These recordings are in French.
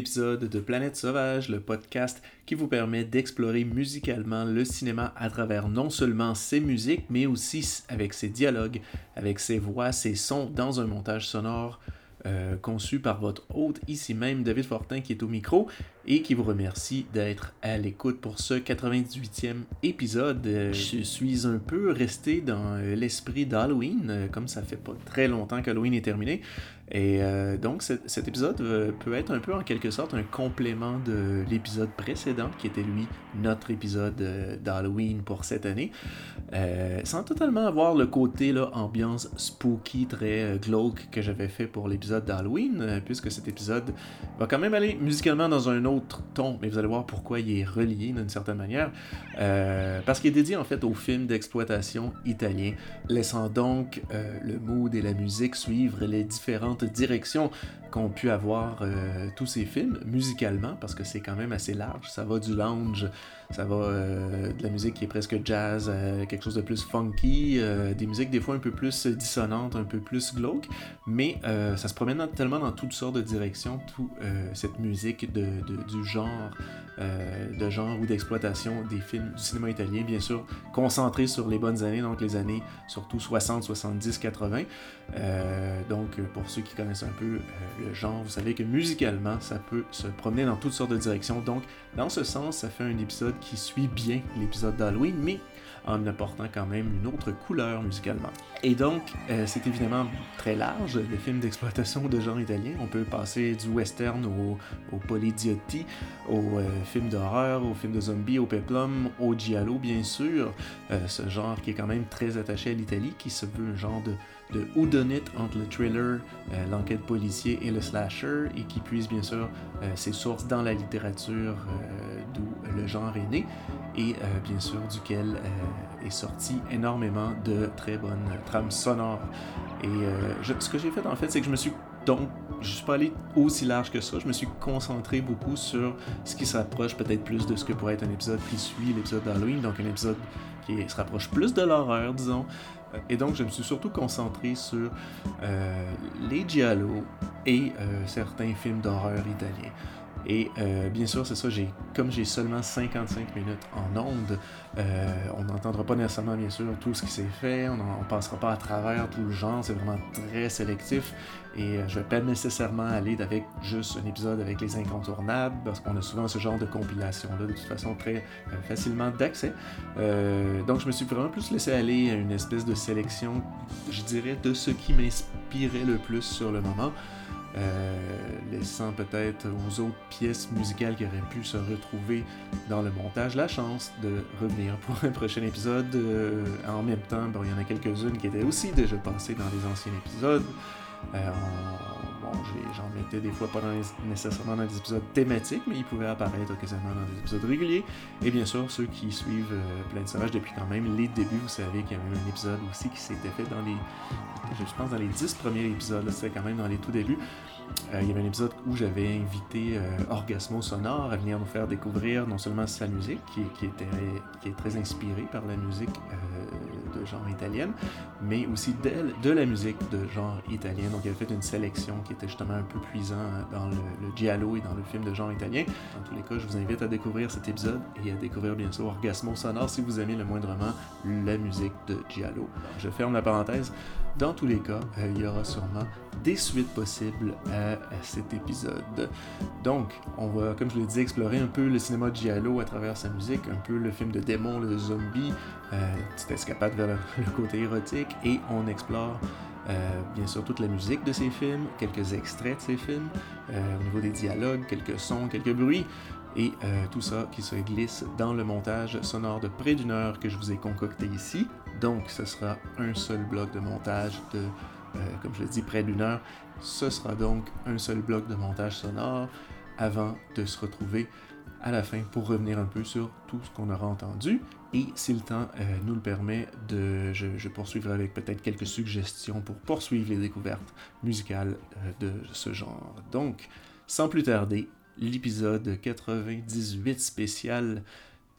Épisode de Planète Sauvage, le podcast qui vous permet d'explorer musicalement le cinéma à travers non seulement ses musiques, mais aussi avec ses dialogues, avec ses voix, ses sons dans un montage sonore euh, conçu par votre hôte ici même, David Fortin, qui est au micro et qui vous remercie d'être à l'écoute pour ce 98e épisode. Euh, je suis un peu resté dans euh, l'esprit d'Halloween, comme ça fait pas très longtemps qu'Halloween est terminé. Et donc cet épisode peut être un peu en quelque sorte un complément de l'épisode précédent, qui était lui notre épisode d'Halloween pour cette année, sans totalement avoir le côté là, ambiance spooky, très glauque que j'avais fait pour l'épisode d'Halloween, puisque cet épisode va quand même aller musicalement dans un autre ton, mais vous allez voir pourquoi il est relié d'une certaine manière, parce qu'il est dédié en fait au film d'exploitation italien, laissant donc le mood et la musique suivre les différentes directions qu'ont pu avoir euh, tous ces films musicalement, parce que c'est quand même assez large. Ça va du lounge, ça va euh, de la musique qui est presque jazz, quelque chose de plus funky, euh, des musiques des fois un peu plus dissonantes, un peu plus glauques, mais ça se promène tellement dans toutes sortes de directions, toute cette musique du genre, de genre ou d'exploitation des films du cinéma italien, bien sûr, concentré sur les bonnes années, donc les années surtout 60, 70, 80. Donc pour ceux qui connaissent un peu le genre, vous savez que musicalement, ça peut se promener dans toutes sortes de directions. Donc, dans ce sens, ça fait un épisode qui suit bien l'épisode d'Halloween, mais en apportant quand même une autre couleur musicalement. Et donc, euh, c'est évidemment très large, les films d'exploitation de genre italien. On peut passer du western au, au polydiotti, au euh, film d'horreur, au film de zombies, au peplum, au giallo, bien sûr. Euh, ce genre qui est quand même très attaché à l'Italie, qui se veut un genre de de whodunit entre le thriller, euh, l'enquête policier et le slasher, et qui puise bien sûr euh, ses sources dans la littérature euh, d'où le genre est né, et bien sûr duquel est sorti énormément de très bonnes trames sonores. Et ce que j'ai fait en fait, c'est que je me suis donc, je suis pas allé aussi large que ça. Je me suis concentré beaucoup sur ce qui s'approche peut-être plus de ce que pourrait être un épisode qui suit l'épisode d'Halloween, donc un épisode qui se rapproche plus de l'horreur, disons, et donc, je me suis surtout concentré sur euh, les giallo et euh, certains films d'horreur italiens. Et euh, bien sûr, c'est ça, j'ai, comme j'ai seulement 55 minutes en ondes, on n'entendra pas nécessairement, bien sûr, tout ce qui s'est fait, on ne passera pas à travers tout le genre, c'est vraiment très sélectif. Et euh, je vais pas nécessairement aller avec juste un épisode avec les incontournables, parce qu'on a souvent ce genre de compilation-là, de toute façon très euh, facilement d'accès. Euh, donc je me suis vraiment plus laissé aller à une espèce de sélection, je dirais, de ce qui m'inspirait le plus sur le moment. laissant peut-être aux autres pièces musicales qui auraient pu se retrouver dans le montage la chance de revenir pour un prochain épisode. en même temps, il y en a quelques-unes qui étaient aussi déjà passées dans les anciens épisodes. Euh, bon, j'en mettais des fois pas nécessairement dans des épisodes thématiques, mais ils pouvaient apparaître occasionnellement dans des épisodes réguliers. Et bien sûr, ceux qui suivent euh, Plein de Sauvages depuis quand même les débuts, vous savez qu'il y a eu un épisode aussi qui s'était fait dans les. Je pense dans les 10 premiers épisodes, c'était quand même dans les tout débuts. Euh, il y avait un épisode où j'avais invité euh, Orgasmo Sonore à venir nous faire découvrir non seulement sa musique, qui, était, est très inspirée par la musique de genre italienne, mais aussi de, de, la musique de genre italien. Donc, il avait fait une sélection qui était justement un peu puisant dans le, le, giallo et dans le film de genre italien. Dans tous les cas, je vous invite à découvrir cet épisode et à découvrir bien sûr Orgasmo Sonore si vous aimez le moindrement la musique de giallo. Je ferme la parenthèse. Dans tous les cas, euh, il y aura sûrement des suites possibles à, cet épisode. Donc, on va, comme je l'ai dit, explorer un peu le cinéma de Giallo à travers sa musique, un peu le film de démon, le zombie, euh, petite escapade vers le, côté érotique, et on explore euh, bien sûr toute la musique de ces films, quelques extraits de ces films, euh, au niveau des dialogues, quelques sons, quelques bruits, et tout ça qui se glisse dans le montage sonore de près d'une heure que je vous ai concocté ici. Donc ce sera un seul bloc de montage de, comme je l'ai dit, près d'une heure. Ce sera donc un seul bloc de montage sonore avant de se retrouver à la fin pour revenir un peu sur tout ce qu'on aura entendu. Et si le temps euh, nous le permet, de, je, poursuivrai avec peut-être quelques suggestions pour poursuivre les découvertes musicales euh, de ce genre. Donc, sans plus tarder, l'épisode 98 spécial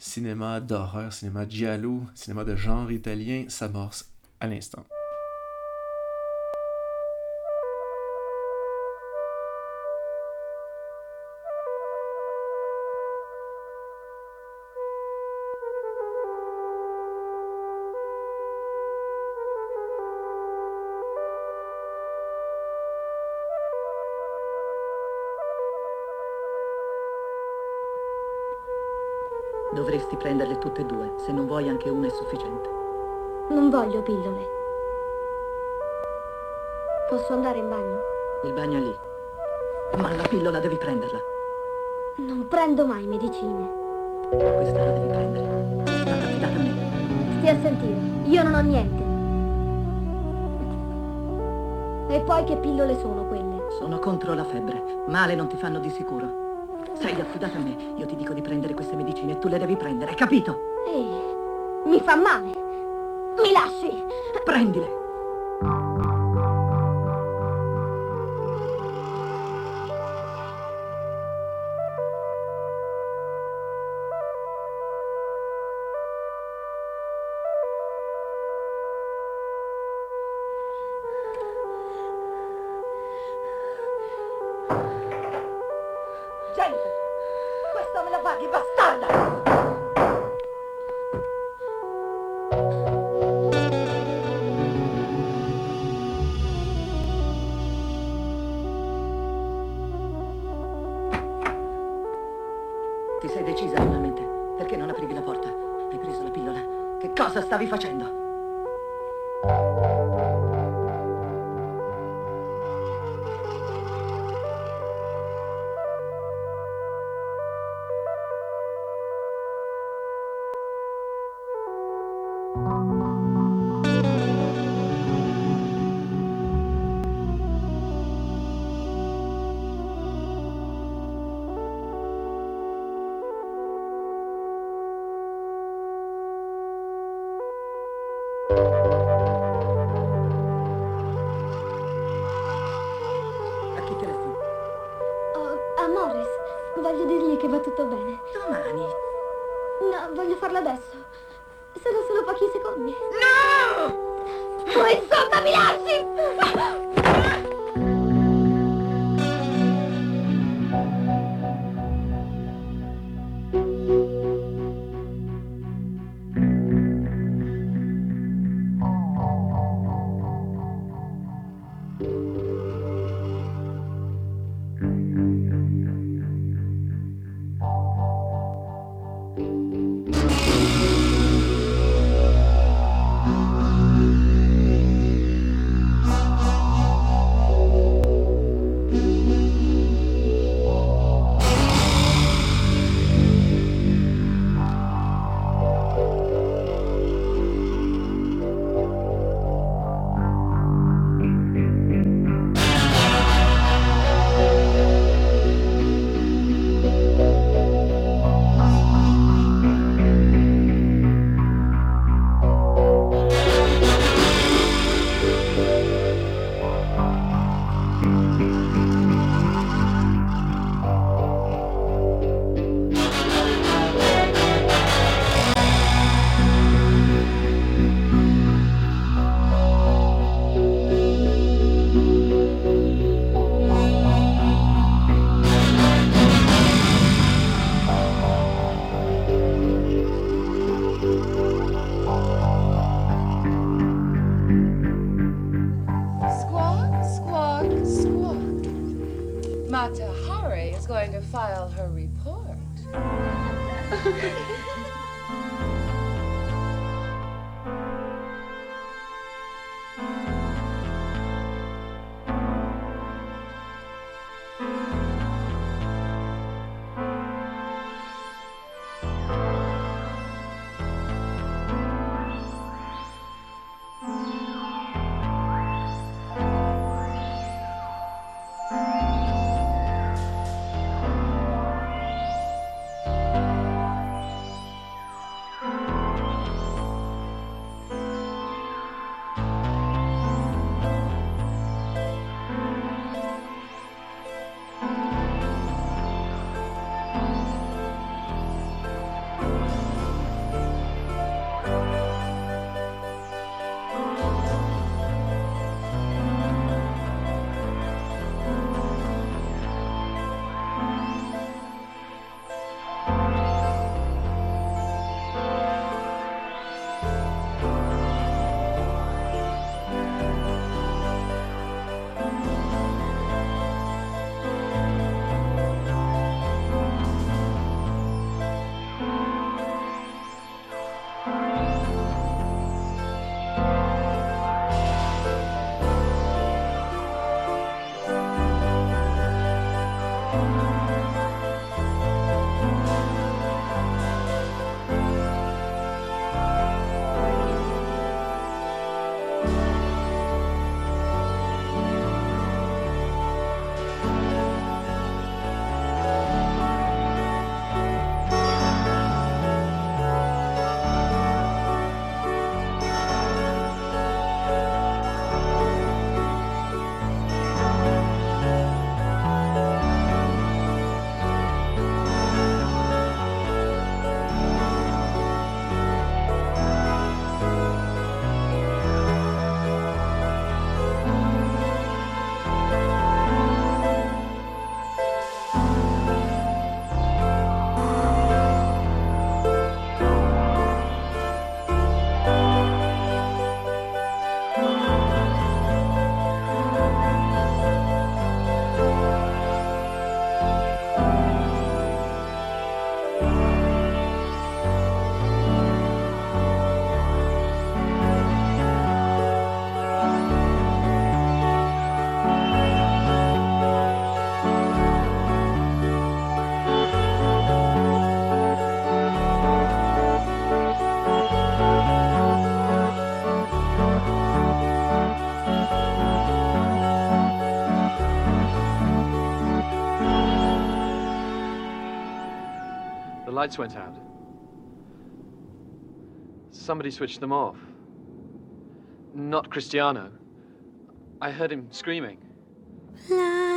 cinéma d'horreur, cinéma giallo, cinéma de genre italien s'amorce à l'instant. Dovresti prenderle tutte e due. Se non vuoi anche una è sufficiente. Non voglio pillole. Posso andare in bagno? Il bagno è lì. Ma la pillola devi prenderla. Non prendo mai medicine. Questa la devi prendere. È stata affidata a me. Stia a sentire. Io non ho niente. E poi che pillole sono quelle? Sono contro la febbre. Male non ti fanno di sicuro. Sei affidata a me. Io ti dico di prendere queste medicine e tu le devi prendere, capito? Ehi, mi fa male. Mi lasci. Prendile. lights went out. Somebody switched them off. Not Cristiano. I heard him screaming. No.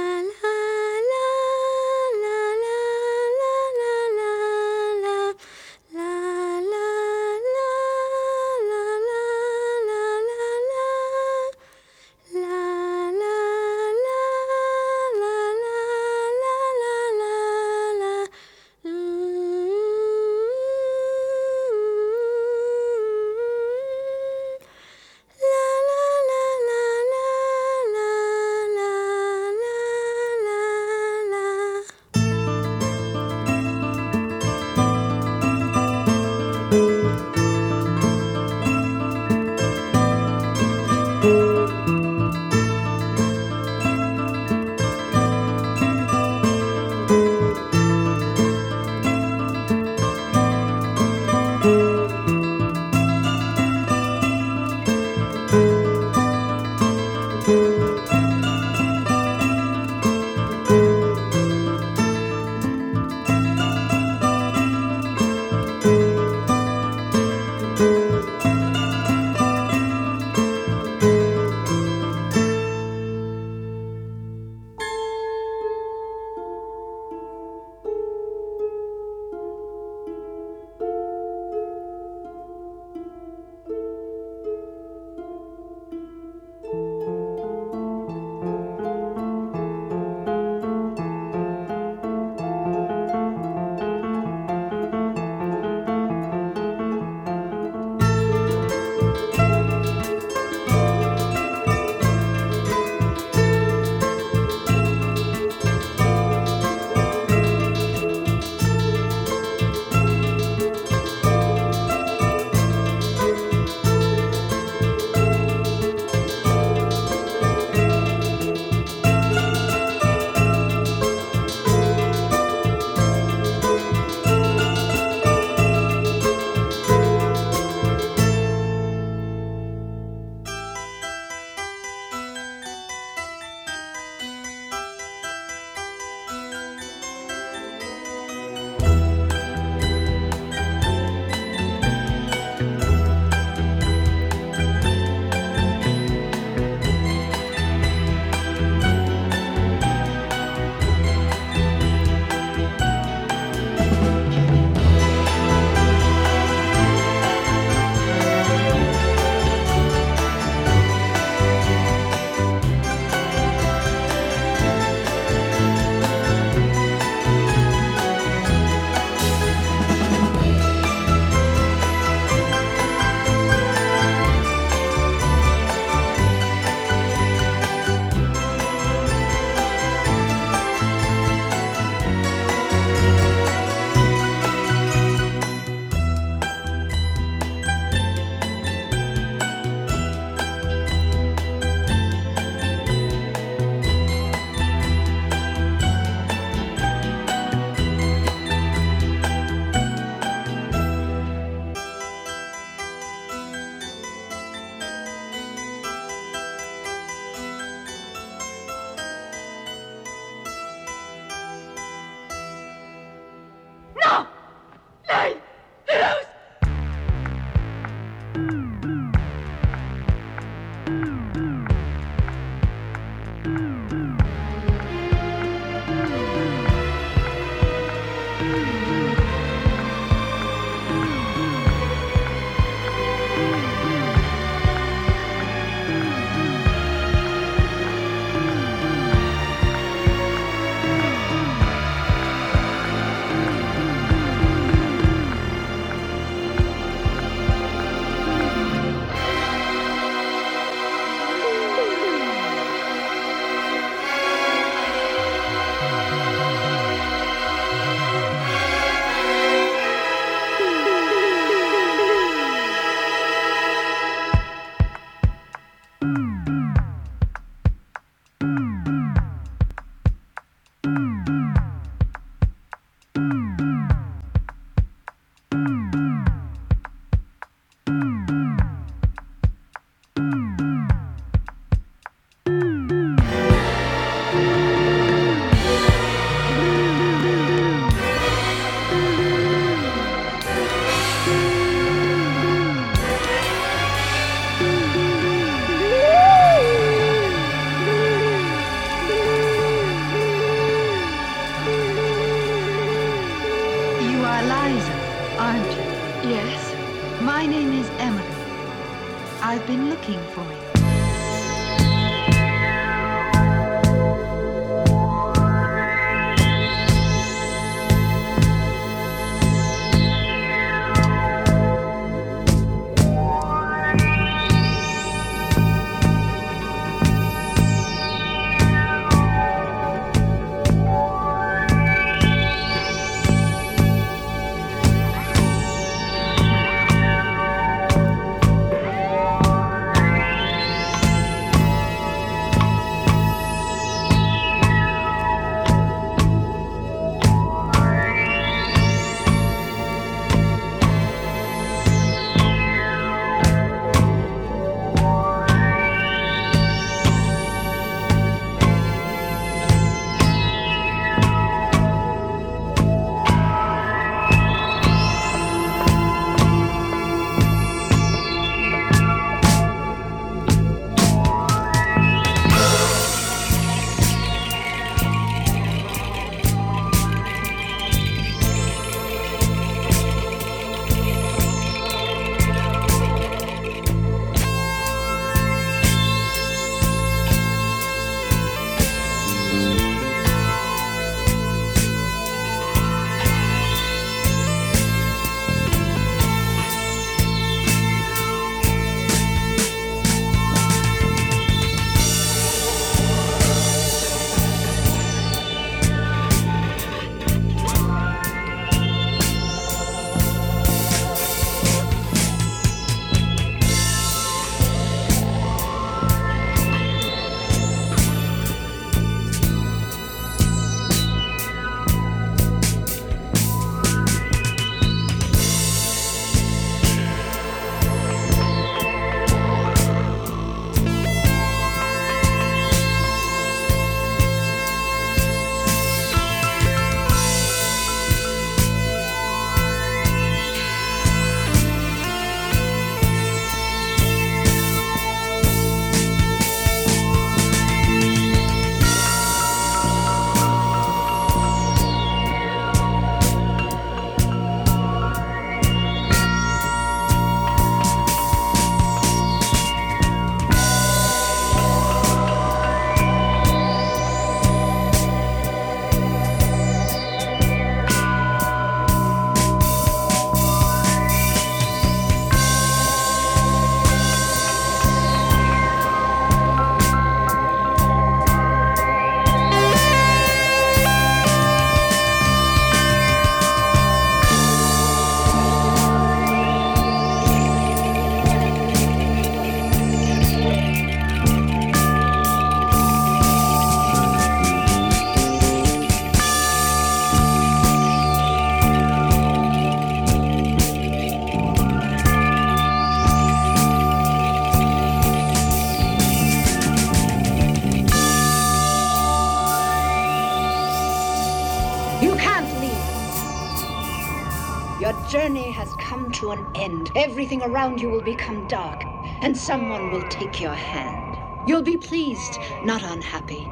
Everything around you will become dark, and someone will take your hand. You'll be pleased, not unhappy.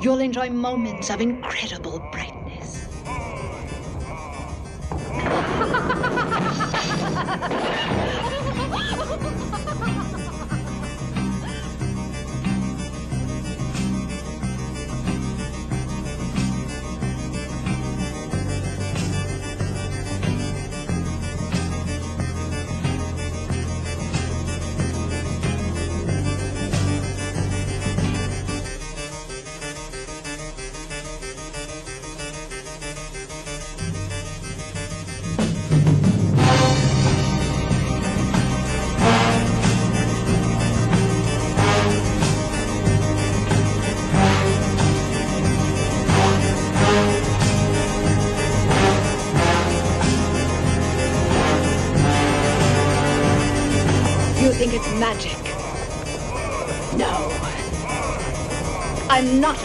You'll enjoy moments of incredible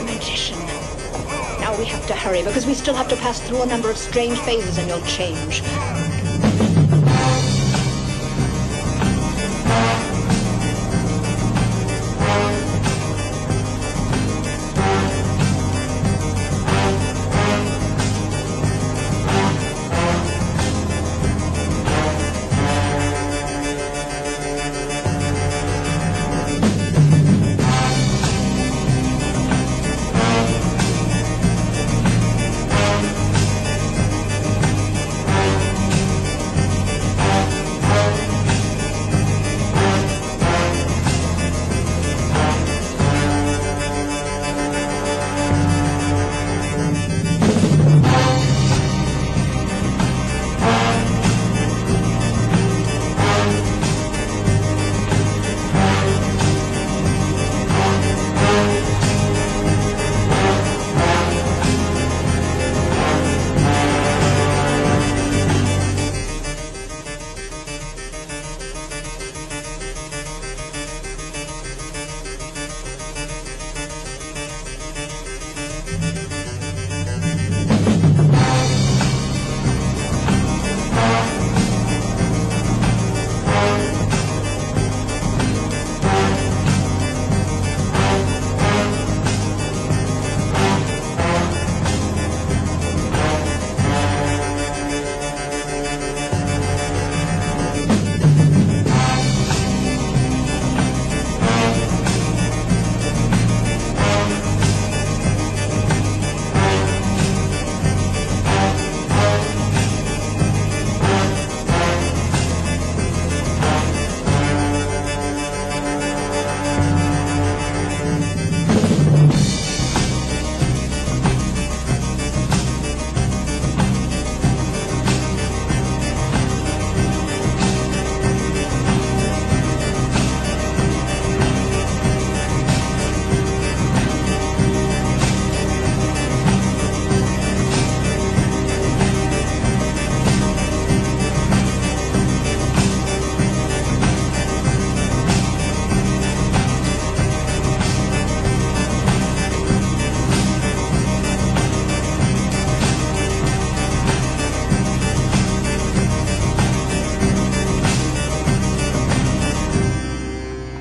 magician. Now we have to hurry because we still have to pass through a number of strange phases and you'll change.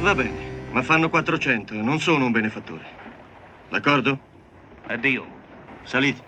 Va bene, ma fanno 400 e non sono un benefattore. D'accordo? Addio. Salite.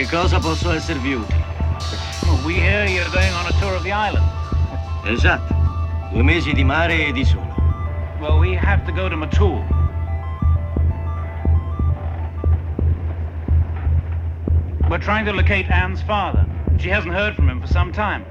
Che cosa posso esservi utile? Well, we hear you're going on a tour of the island. Esatto. Due mesi di mare e di sole. Well, we have to go to Matul. We're trying to locate Anne's father. She hasn't heard from him for some time.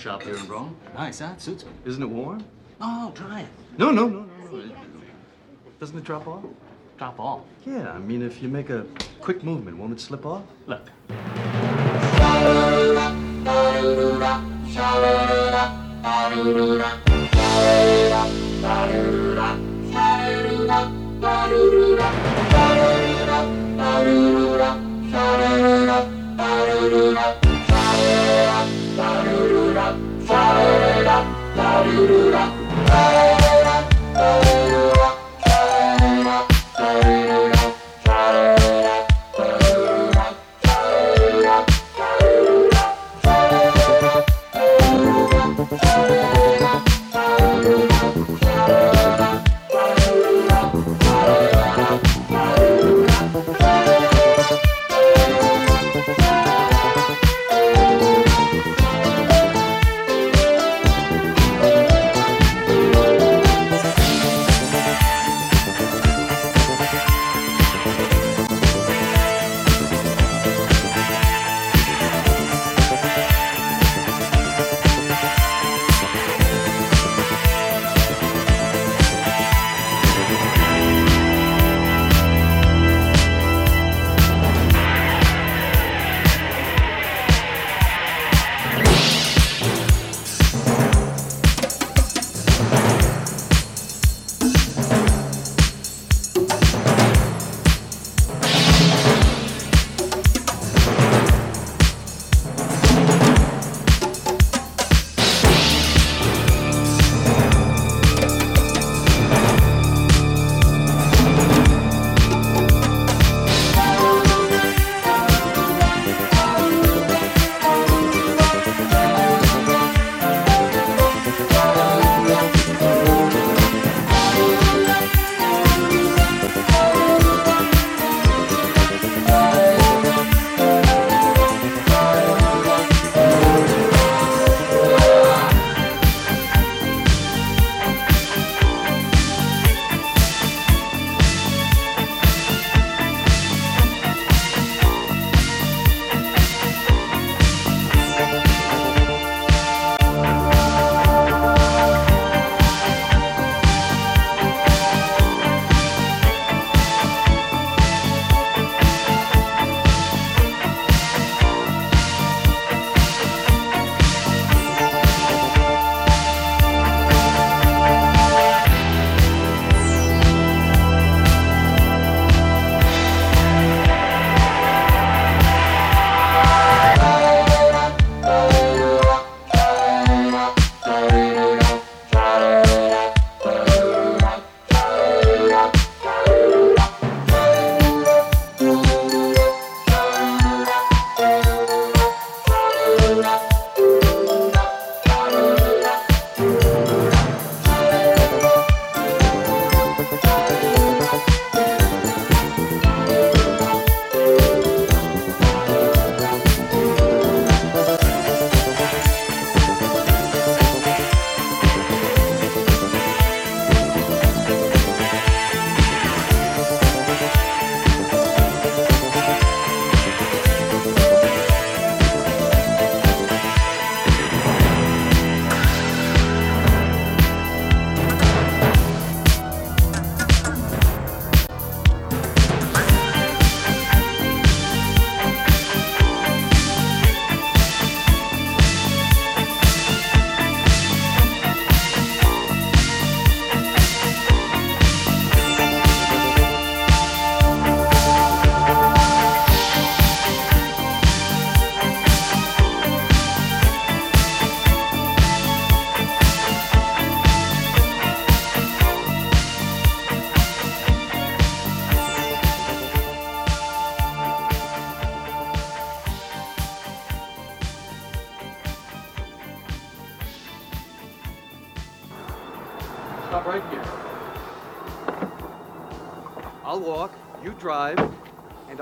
Shop here in Rome. Nice, huh? It suits me. Isn't it warm? Oh, try it. No, no, no, no, no. Doesn't it drop off? Drop off. Yeah, I mean, if you make a quick movement, won't it slip off? Look. i do do Hallelujah.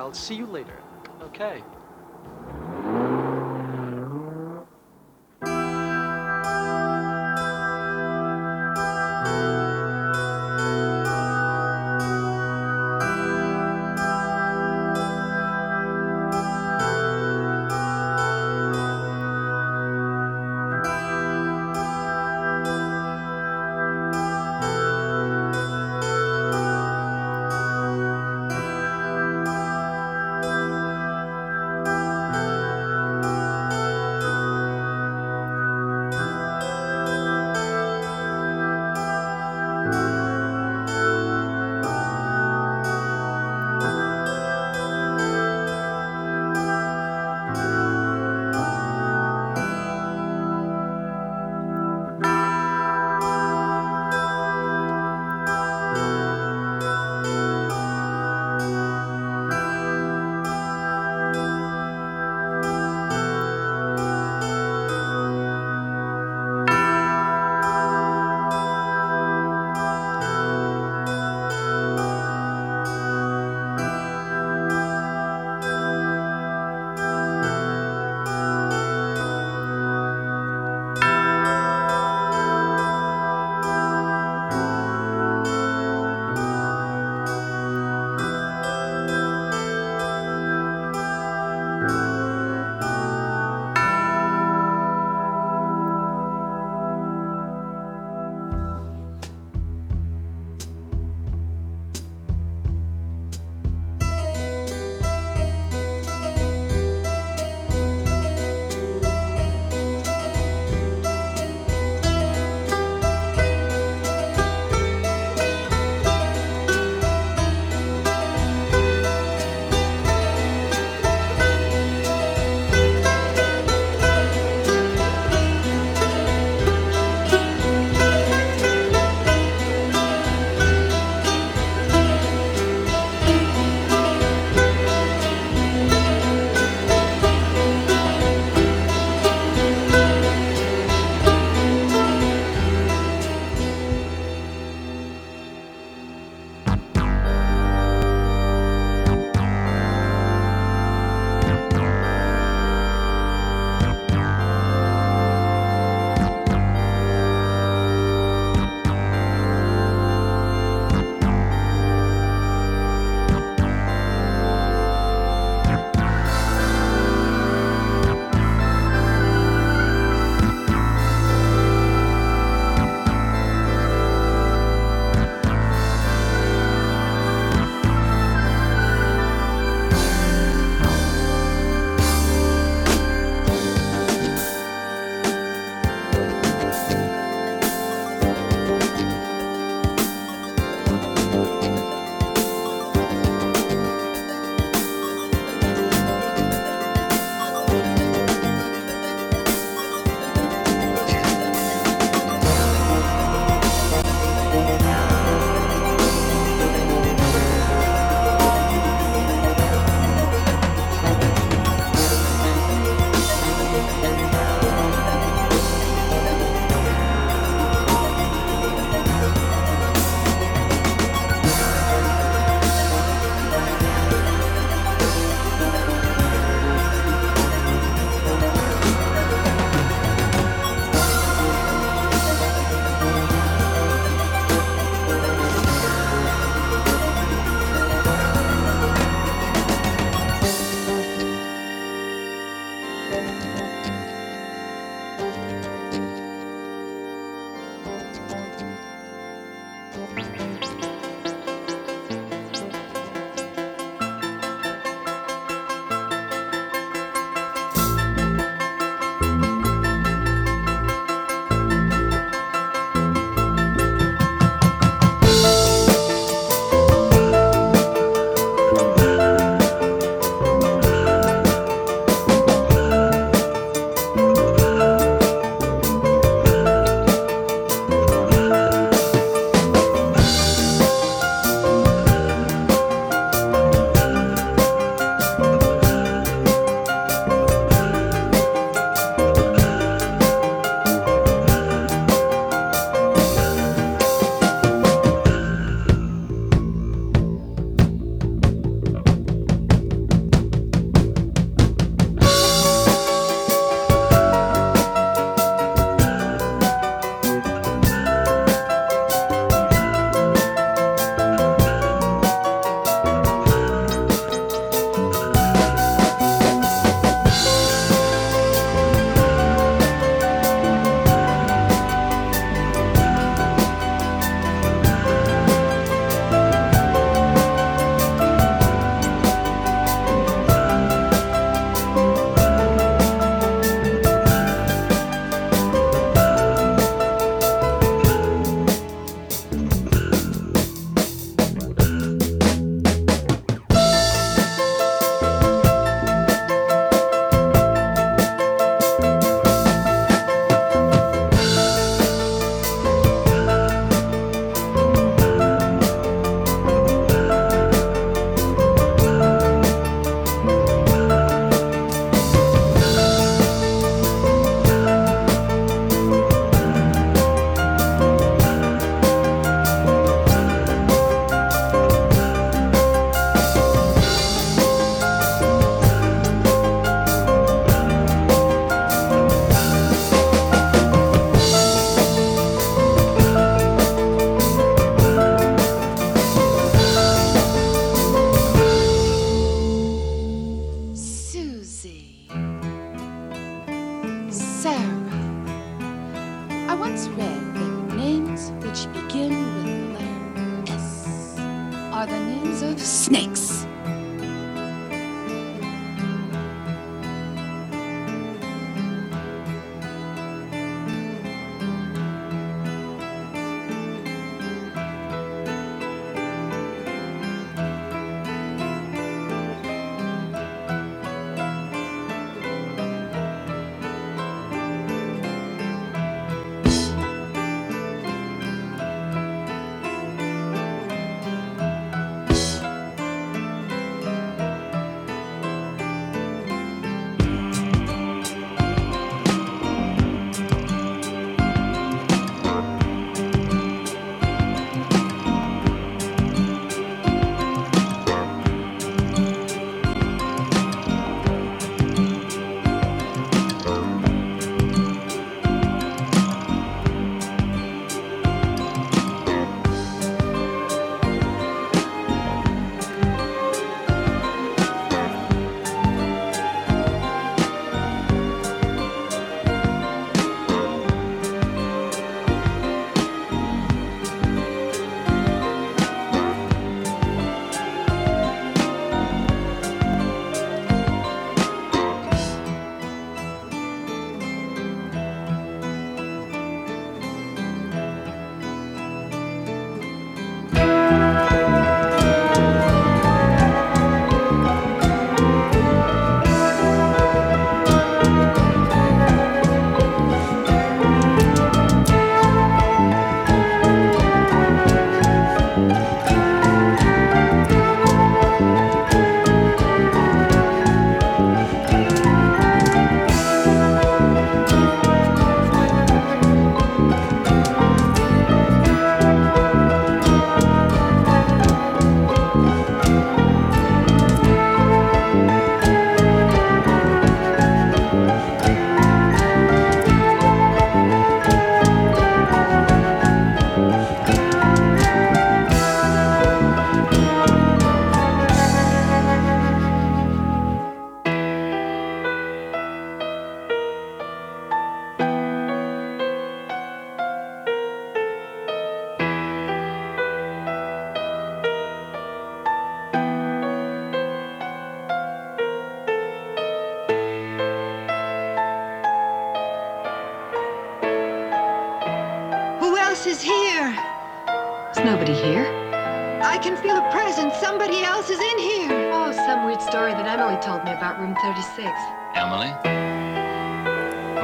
I'll see you later. Okay.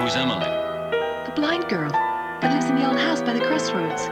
Who's Emily? The blind girl that lives in the old house by the crossroads.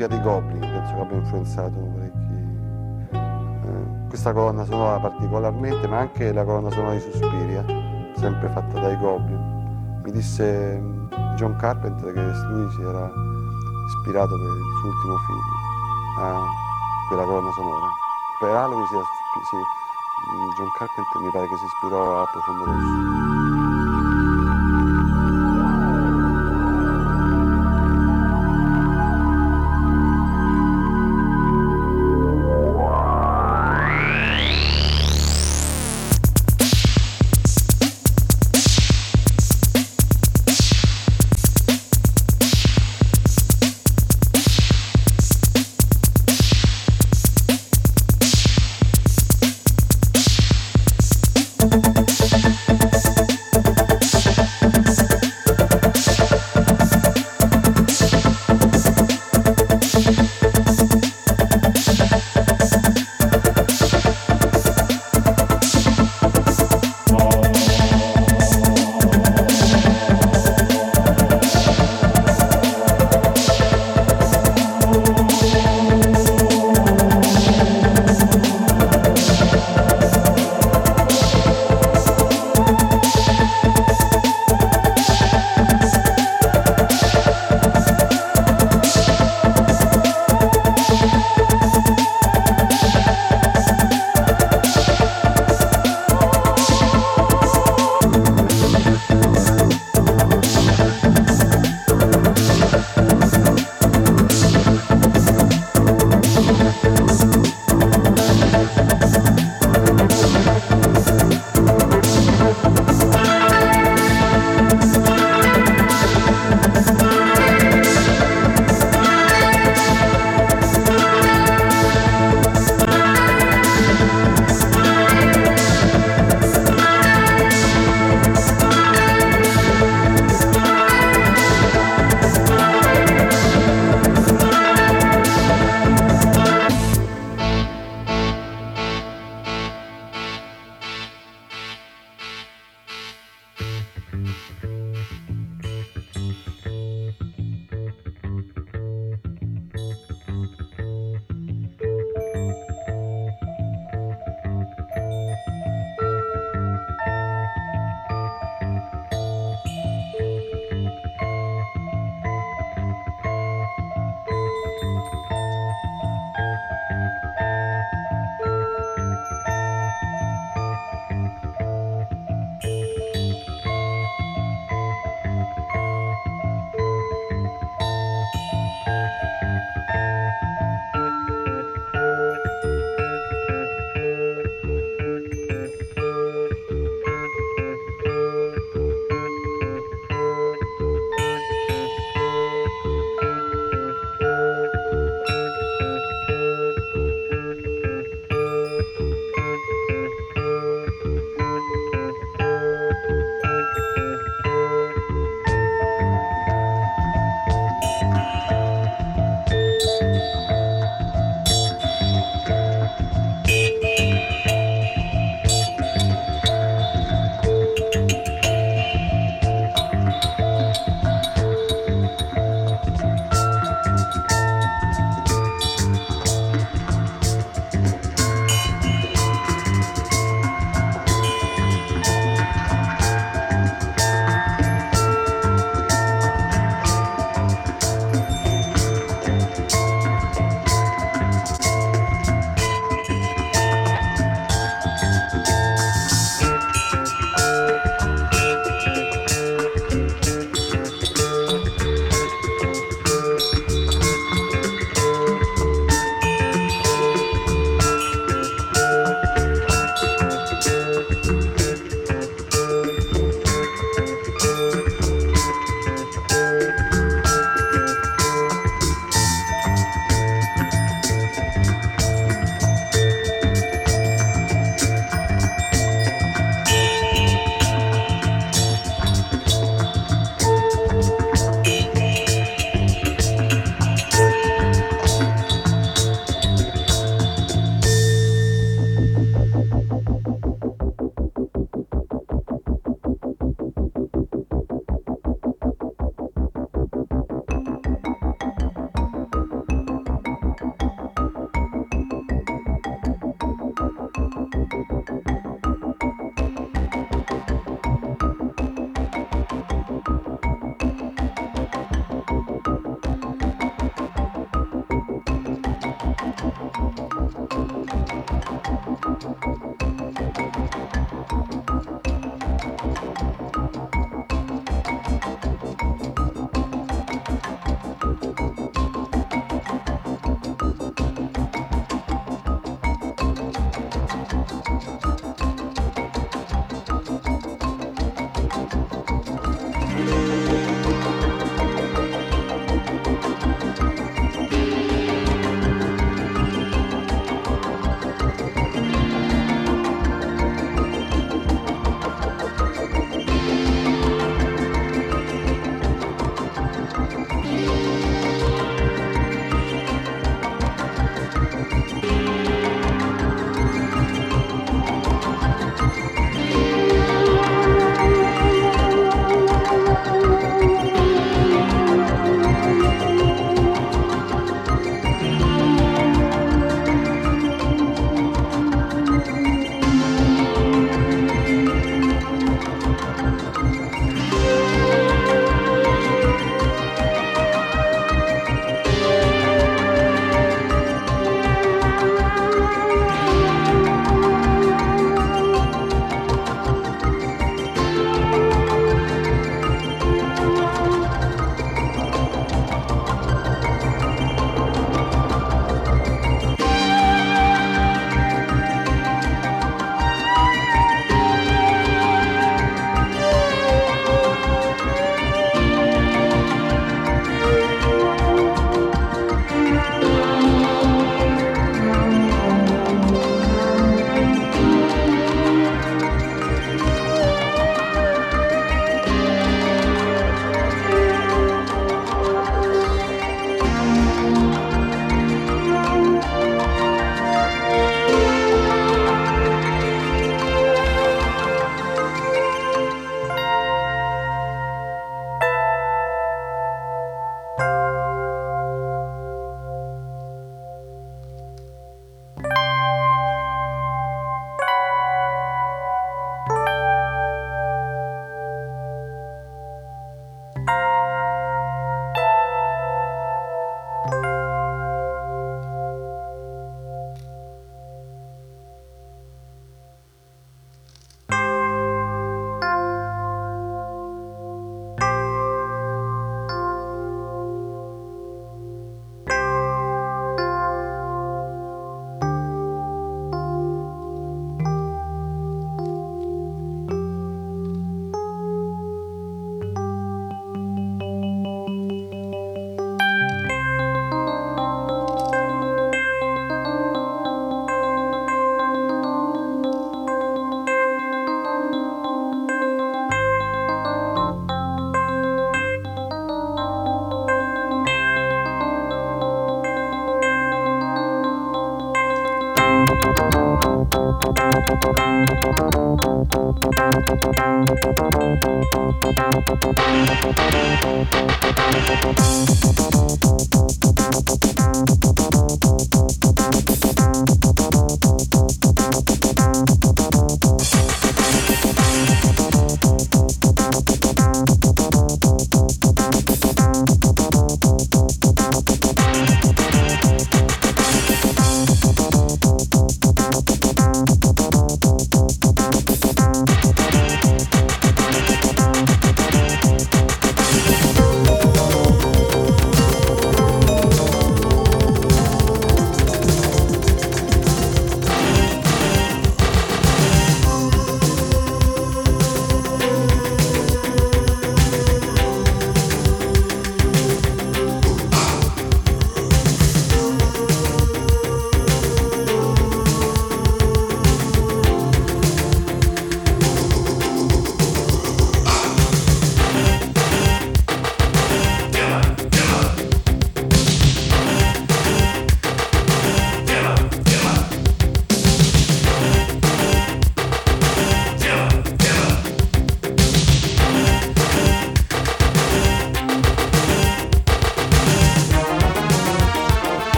Musica dei Goblin penso che abbia influenzato parecchi. eh, questa colonna sonora particolarmente, ma anche la colonna sonora di Suspiria, sempre fatta dai Goblin. Mi disse mm, John Carpenter che lui si era ispirato per il suo ultimo film a quella colonna sonora. Per Halloween si, si- mm, John Carpenter mi pare che si ispirò a Profondo Rosso.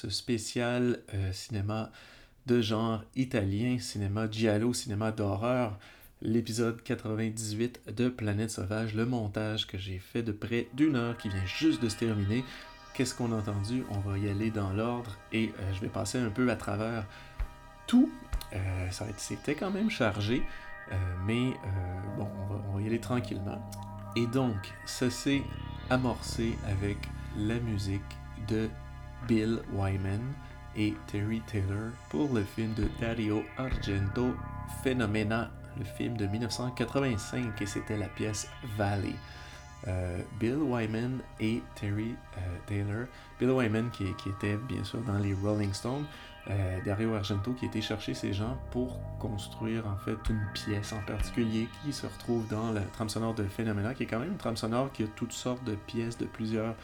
Ce spécial euh, cinéma de genre italien, cinéma giallo, cinéma d'horreur, l'épisode 98 de Planète Sauvage, le montage que j'ai fait de près d'une heure qui vient juste de se terminer. Qu'est-ce qu'on a entendu? On va y aller dans l'ordre et euh, je vais passer un peu à travers tout. Euh, ça C'était quand même chargé, euh, mais bon, on va y aller tranquillement. Et donc, ça s'est amorcé avec la musique de Bill Wyman et Terry Taylor pour le film de Dario Argento Phenomena, le film de 1985 et c'était la pièce Valley. Euh, Bill Wyman et Terry euh, Taylor. Bill Wyman qui, était bien sûr dans les Rolling Stones, euh, Dario Argento qui était chercher ces gens pour construire en fait une pièce en particulier qui se retrouve dans la trame sonore de Phenomena, qui est quand même une trame sonore qui a toutes sortes de pièces de plusieurs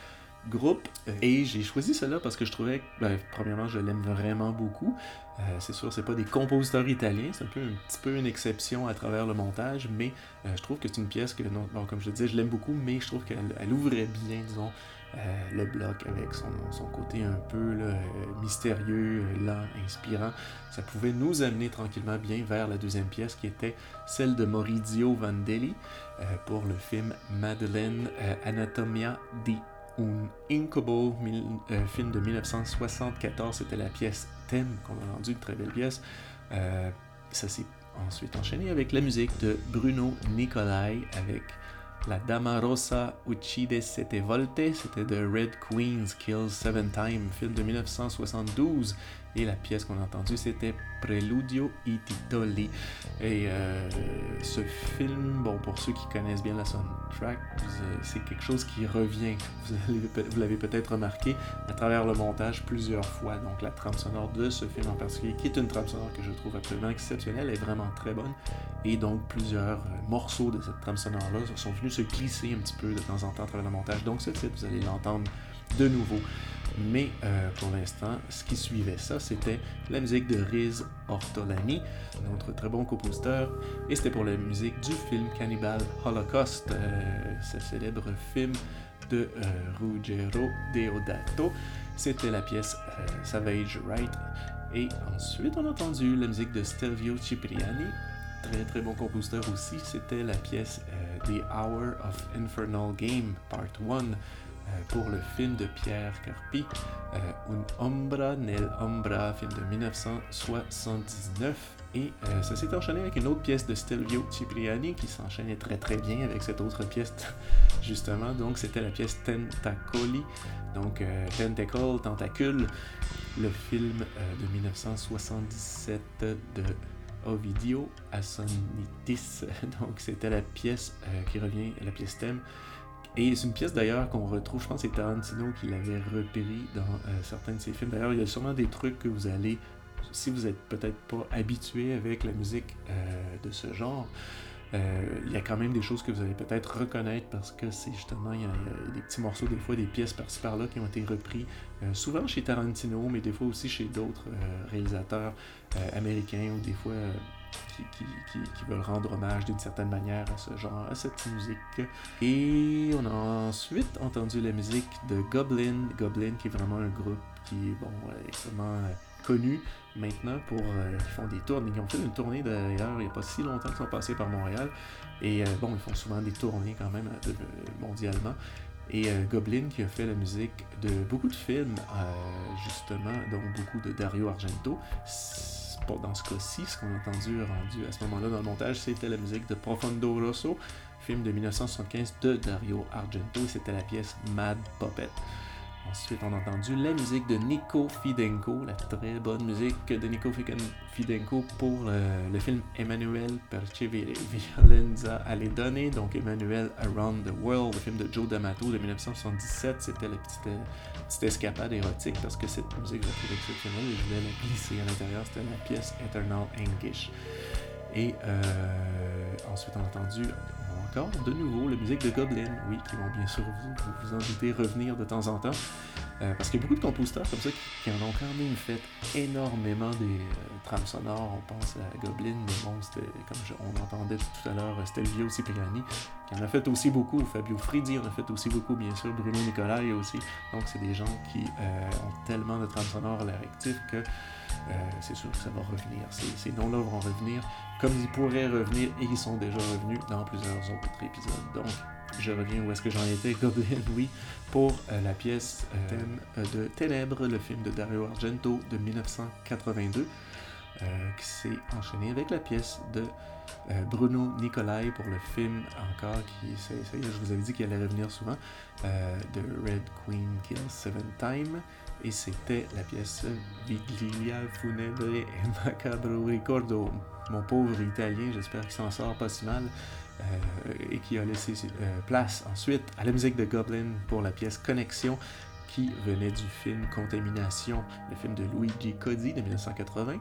groupe. Et j'ai choisi cela parce que je trouvais, ben, premièrement, je l'aime vraiment beaucoup. Euh, c'est sûr, c'est pas des compositeurs italiens, c'est un peu un petit peu une exception à travers le montage, mais euh, je trouve que c'est une pièce que, non, bon, comme je le disais, je l'aime beaucoup, mais je trouve qu'elle elle ouvrait bien, disons, euh, le bloc avec son, son côté un peu là, mystérieux, lent, inspirant. Ça pouvait nous amener tranquillement bien vers la deuxième pièce qui était celle de Maurizio Vandelli pour le film Madeleine Anatomia di un Incubo, euh, film de 1974, c'était la pièce thème qu'on a rendu, une très belle pièce. Euh, ça s'est ensuite enchaîné avec la musique de Bruno Nicolai, avec la Dama Rosa Uccide Sette Volte, c'était de Red Queens Kills Seven Time, film de 1972. Et la pièce qu'on a entendue, c'était Preludio i Titoli. Et euh, ce film, bon, pour ceux qui connaissent bien la soundtrack, vous- c'est quelque chose qui revient. Vous l'avez peut-être remarqué à travers le montage plusieurs fois. Donc la trame sonore de ce film en particulier, qui est une trame sonore que je trouve absolument exceptionnelle, est vraiment très bonne. Et donc plusieurs euh, morceaux de cette trame sonore-là sont venus se glisser un petit peu de temps en temps à travers le montage. Donc ce titre, vous allez l'entendre de nouveau. Mais euh, pour l'instant, ce qui suivait ça, c'était la musique de Riz Ortolani, un autre très bon compositeur, et c'était pour la musique du film Cannibal Holocaust, euh, ce célèbre film de euh, Ruggero Deodato. C'était la pièce euh, Savage Right. Et ensuite, on a entendu la musique de Stelvio Cipriani, très très bon compositeur aussi. C'était la pièce The Hour of Infernal Game, Part 1 euh, pour le film de Pierre Carpi, euh, Un Ombra nel Ombra, film de 1979. Et euh, ça s'est enchaîné avec une autre pièce de Stelvio Cipriani qui s'enchaînait très très bien avec cette autre pièce, justement. Donc c'était la pièce Tentacoli, donc euh, Tentacle, Tentacule, le film euh, de 1977 de Ovidio Assonitis. Donc c'était la pièce euh, qui revient, la pièce thème. Et c'est une pièce d'ailleurs qu'on retrouve, je pense que c'est Tarantino qui l'avait repris dans euh, certains de ses films. D'ailleurs, il y a sûrement des trucs que vous allez, si vous êtes peut-être pas habitué avec la musique euh, de ce genre, euh, il y a quand même des choses que vous allez peut-être reconnaître parce que c'est justement, il y, a, des petits morceaux, des fois des pièces par-ci par-là qui ont été repris, souvent chez Tarantino, mais des fois aussi chez d'autres réalisateurs américains ou des fois qui, qui, qui, veulent rendre hommage d'une certaine manière à ce genre, à cette musique. Et on a ensuite entendu la musique de Goblin, Goblin qui est vraiment un groupe qui est bon, euh, extrêmement euh, connu maintenant pour euh, ils font des tournées. Ils ont fait une tournée d'ailleurs il n'y a pas si longtemps qu'ils sont passés par Montréal. Et euh, bon, ils font souvent des tournées quand même euh, mondialement. Et euh, Goblin qui a fait la musique de beaucoup de films, euh, justement, dont beaucoup de Dario Argento. Dans ce cas-ci, ce qu'on a entendu rendu à ce moment-là dans le montage, c'était la musique de Profondo Rosso, film de 1975 de Dario Argento, et c'était la pièce Mad Puppet. Ensuite, on a entendu la musique de Nico Fidenco, la très bonne musique de Nico Fidenco pour le, film Emmanuel Percevilenza alle donne, donc Emmanuel Around the World, le film de Joe D'Amato de 1977. C'était la petite, petite escapade érotique parce que cette musique, je la trouve exceptionnelle et je voulais la glisser à l'intérieur. C'était la pièce Eternal Anguish. Et euh, ensuite, on a entendu encore de nouveau la musique de Goblin, oui, qui vont bien sûr vous, vous, vous en doutez revenir de temps en temps. Euh, parce qu'il y a beaucoup de compositeurs comme ça qui, en ont quand même fait énormément des euh, trames sonores. On pense à Goblin, mais bon, c'était, comme on entendait tout à l'heure, Stelvio Cipriani, qui en a fait aussi beaucoup. Fabio Fridi en a fait aussi beaucoup, bien sûr. Bruno Nicolai aussi. Donc, c'est des gens qui euh, ont tellement de trames sonores à leur actif que euh, c'est sûr que ça va revenir. Ces, ces noms-là vont revenir comme ils pourraient revenir et ils sont déjà revenus dans plusieurs autres épisodes. Donc, je reviens où est-ce que j'en étais, Goblin, oui, pour euh, la pièce euh, thème euh, de Ténèbres, le film de Dario Argento de 1982, euh, qui s'est enchaîné avec la pièce de Bruno Nicolai pour le film encore, qui, c'est, ça y est, je vous avais dit qu'il allait revenir souvent, de Red Queen Kill Seven Time, et c'était la pièce Vigilia Funebre e Macabro Ricordo. Mon pauvre italien, j'espère qu'il s'en sort pas si mal. Euh, et qui a laissé euh, place ensuite à la musique de Goblin pour la pièce Connexion qui venait du film Contamination, le film de Luigi Codi de 1980,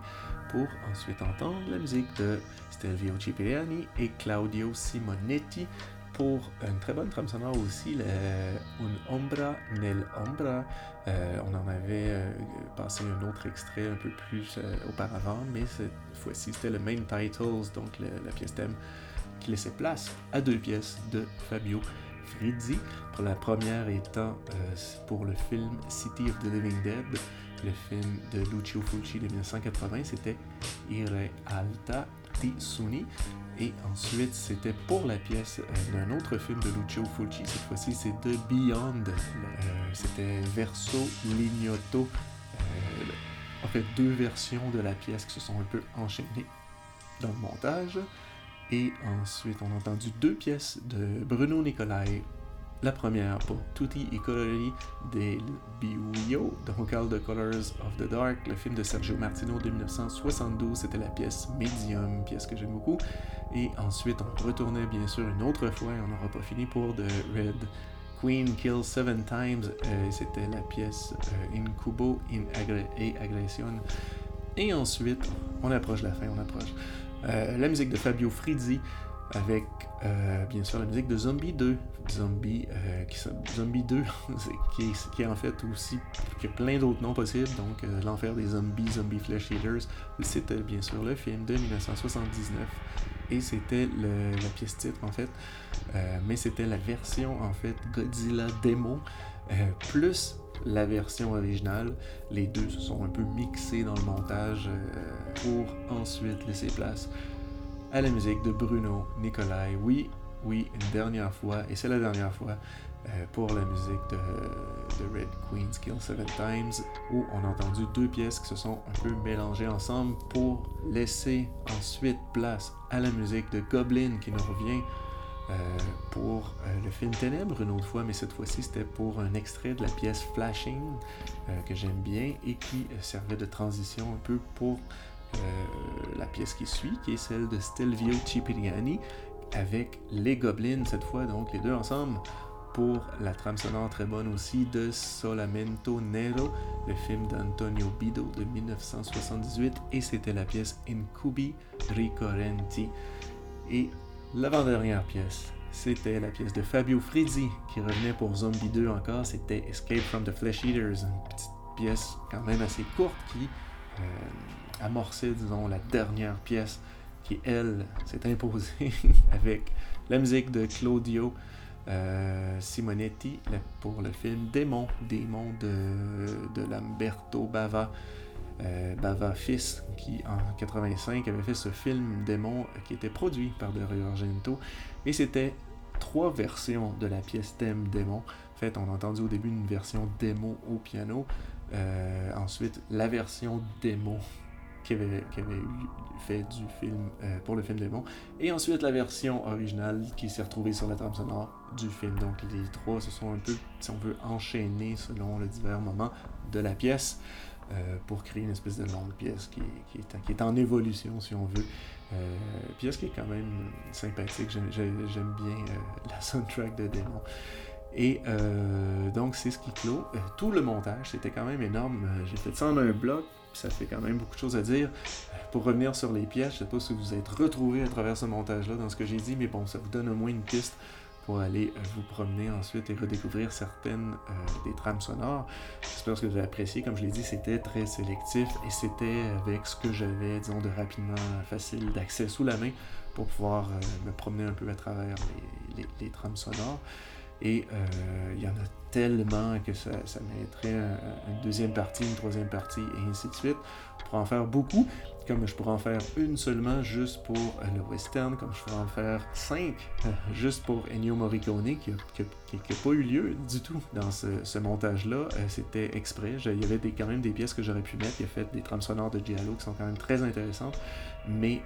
pour ensuite entendre la musique de Stelvio Cipriani et Claudio Simonetti pour une très bonne trame sonore aussi, le Un Ombra nel. Euh, on en avait passé un autre extrait un peu plus auparavant, mais cette fois-ci c'était le main titles, donc la pièce thème qui laissait place à deux pièces de Fabio Frizzi. Pour la première étant euh, pour le film City of the Living Dead, le film de Lucio Fulci de 1980, c'était Ire Alta di Suni. Et ensuite, c'était pour la pièce euh, d'un autre film de Lucio Fulci. Cette fois-ci, c'est The Beyond. Euh, c'était Verso Lignotto. Euh, en fait, deux versions de la pièce qui se sont un peu enchaînées dans le montage. Et ensuite, on a entendu deux pièces de Bruno Nicolai, La première pour Tutti i colori del Biuio, donc All the Colors of the Dark, le film de Sergio Martino de 1972. C'était la pièce Medium, pièce que j'aime beaucoup. Et ensuite, on retournait bien sûr une autre fois, et on n'aura pas fini pour The Red Queen Kill Seven Times. Euh, C'était la pièce euh, Incubo in Agre e Aggression. Et ensuite, on approche la fin, on approche. Euh, la musique de Fabio Frizzi avec euh, bien sûr la musique de Zombie 2. Zombie, euh, qui, Zombie 2, qui, est, en fait aussi qui a plein d'autres noms possibles. Donc euh, l'enfer des zombies, Zombie Flesh Eaters. C'était bien sûr le film de 1979 et c'était la pièce titre en fait. Mais c'était la version en fait Godzilla démo plus la version originale. Les deux se sont un peu mixés dans le montage euh, pour ensuite laisser place à la musique de Bruno Nicolai. Oui, oui, une dernière fois, et c'est la dernière fois euh, pour la musique de, de, Red Queen's Kill Seven Times, où on a entendu deux pièces qui se sont un peu mélangées ensemble pour laisser ensuite place à la musique de Goblin qui nous revient euh, pour euh, le film Ténèbres une autre fois, mais cette fois-ci c'était pour un extrait de la pièce Flashing euh, que j'aime bien et qui servait de transition un peu pour la pièce qui suit, qui est celle de Stelvio Cipriani avec les Goblins cette fois, donc les deux ensemble pour la trame sonore très bonne aussi de Solamento Nero, le film d'Antonio Bido de 1978, et c'était la pièce Incubi Ricorrenti. Et L'avant-dernière pièce, c'était la pièce de Fabio Frizzi qui revenait pour Zombie 2 encore, c'était Escape from the Flesh Eaters, une petite pièce quand même assez courte qui euh, amorçait, disons, la dernière pièce qui, elle, s'est imposée avec la musique de Claudio euh, Simonetti pour le film Démon, Démon de, de Lamberto Bava. Euh, Bava Fils, qui en 85 avait fait ce film démon qui était produit par Dario Argento. Et c'était trois versions de la pièce thème démon. En fait, on a entendu au début une version démo au piano. Euh, ensuite, la version démo qui avait, qui fait du film euh, pour le film démon. Et ensuite, la version originale qui s'est retrouvée sur la trame sonore du film. Donc, les trois se sont un peu, si on veut, enchaînés selon les divers moments de la pièce. Euh, pour créer une espèce de longue pièce qui, qui, est, qui est, en évolution, si on veut. Euh, pièce qui est quand même sympathique? J'aime bien euh, la soundtrack de Démon. Et euh, donc, c'est ce qui clôt. Tout le montage, c'était quand même énorme. J'ai fait ça en un bloc, ça fait quand même beaucoup de choses à dire. Pour revenir sur les pièces, je ne sais pas si vous êtes retrouvés à travers ce montage-là dans ce que j'ai dit, mais bon, ça vous donne au moins une piste pour aller euh, vous promener ensuite et redécouvrir certaines euh, des trames sonores. J'espère que vous avez apprécié. Comme je l'ai dit, c'était très sélectif et c'était avec ce que j'avais, disons, de rapidement facile d'accès sous la main pour pouvoir euh, me promener un peu à travers les, les, trames sonores. Et il y en a tellement que ça, ça mériterait un, une deuxième partie, une troisième partie, et ainsi de suite. On pourrait en faire beaucoup, comme je pourrais en faire une seulement juste pour euh, le western, comme je pourrais en faire cinq euh, juste pour Ennio Morricone, qui n'a pas eu lieu du tout dans ce, montage-là. Euh, C'était exprès. Il y avait quand même des pièces que j'aurais pu mettre. Il a fait des trames sonores de Giallo qui sont quand même très intéressantes. Mais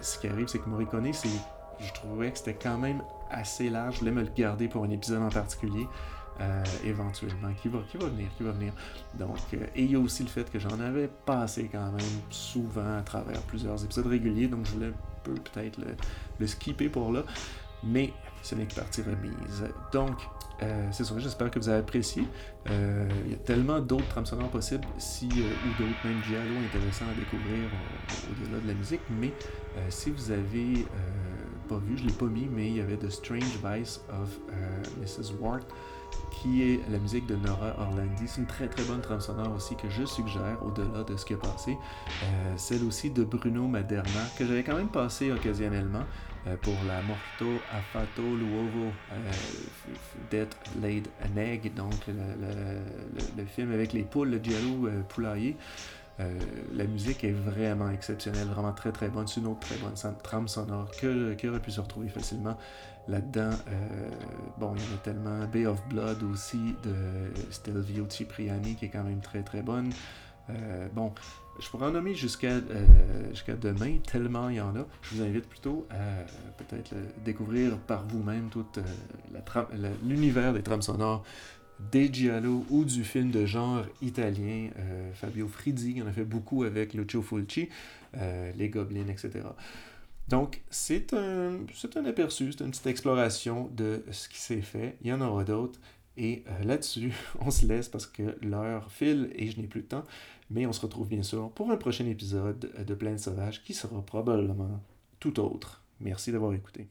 ce qui arrive, c'est que Morricone, je trouvais que c'était quand même assez large. Je voulais me le garder pour un épisode en particulier. Euh, éventuellement, qui va, qui va venir, qui va venir. Donc, euh, et il y a aussi le fait que j'en avais passé quand même souvent à travers plusieurs épisodes réguliers, donc je voulais peut-être le, skipper pour là, mais ce n'est que partie remise. Donc, euh, c'est sûr, j'espère que vous avez apprécié. Euh, il y a tellement d'autres trames sonores possibles, si, ou d'autres, même Giallo intéressants à découvrir au-delà de la musique, mais si vous avez pas vu, je l'ai pas mis, mais il y avait The Strange Vice of Mrs. Ward qui est la musique de Nora Orlandi. C'est une très très bonne trame sonore aussi que je suggère au-delà de ce qui a passé. Euh, celle aussi de Bruno Maderna que j'avais quand même passé occasionnellement euh, pour la Morto Affato Luovo euh, Death Laid an Egg, donc le, le, le, film avec les poules, le poulailler. Euh, la musique est vraiment exceptionnelle, vraiment très très bonne. C'est une autre très bonne trame sonore que, qui aurait pu se retrouver facilement là-dedans. Euh, bon, il y en a tellement. Bay of Blood aussi de Stelvio Cipriani qui est quand même très très bonne. Euh, bon, Je pourrais en nommer jusqu'à euh, jusqu'à demain, tellement il y en a. Je vous invite plutôt à peut-être découvrir par vous-même tout l'univers des trames sonores des Giallo ou du film de genre italien. Fabio Fridi en a fait beaucoup avec Lucio Fulci, Les Gobelins, etc. Donc, c'est un, un aperçu, c'est une petite exploration de ce qui s'est fait. Il y en aura d'autres. Et euh, là-dessus, on se laisse parce que l'heure file et je n'ai plus de temps. Mais on se retrouve bien sûr pour un prochain épisode de Plaine Sauvage qui sera probablement tout autre. Merci d'avoir écouté.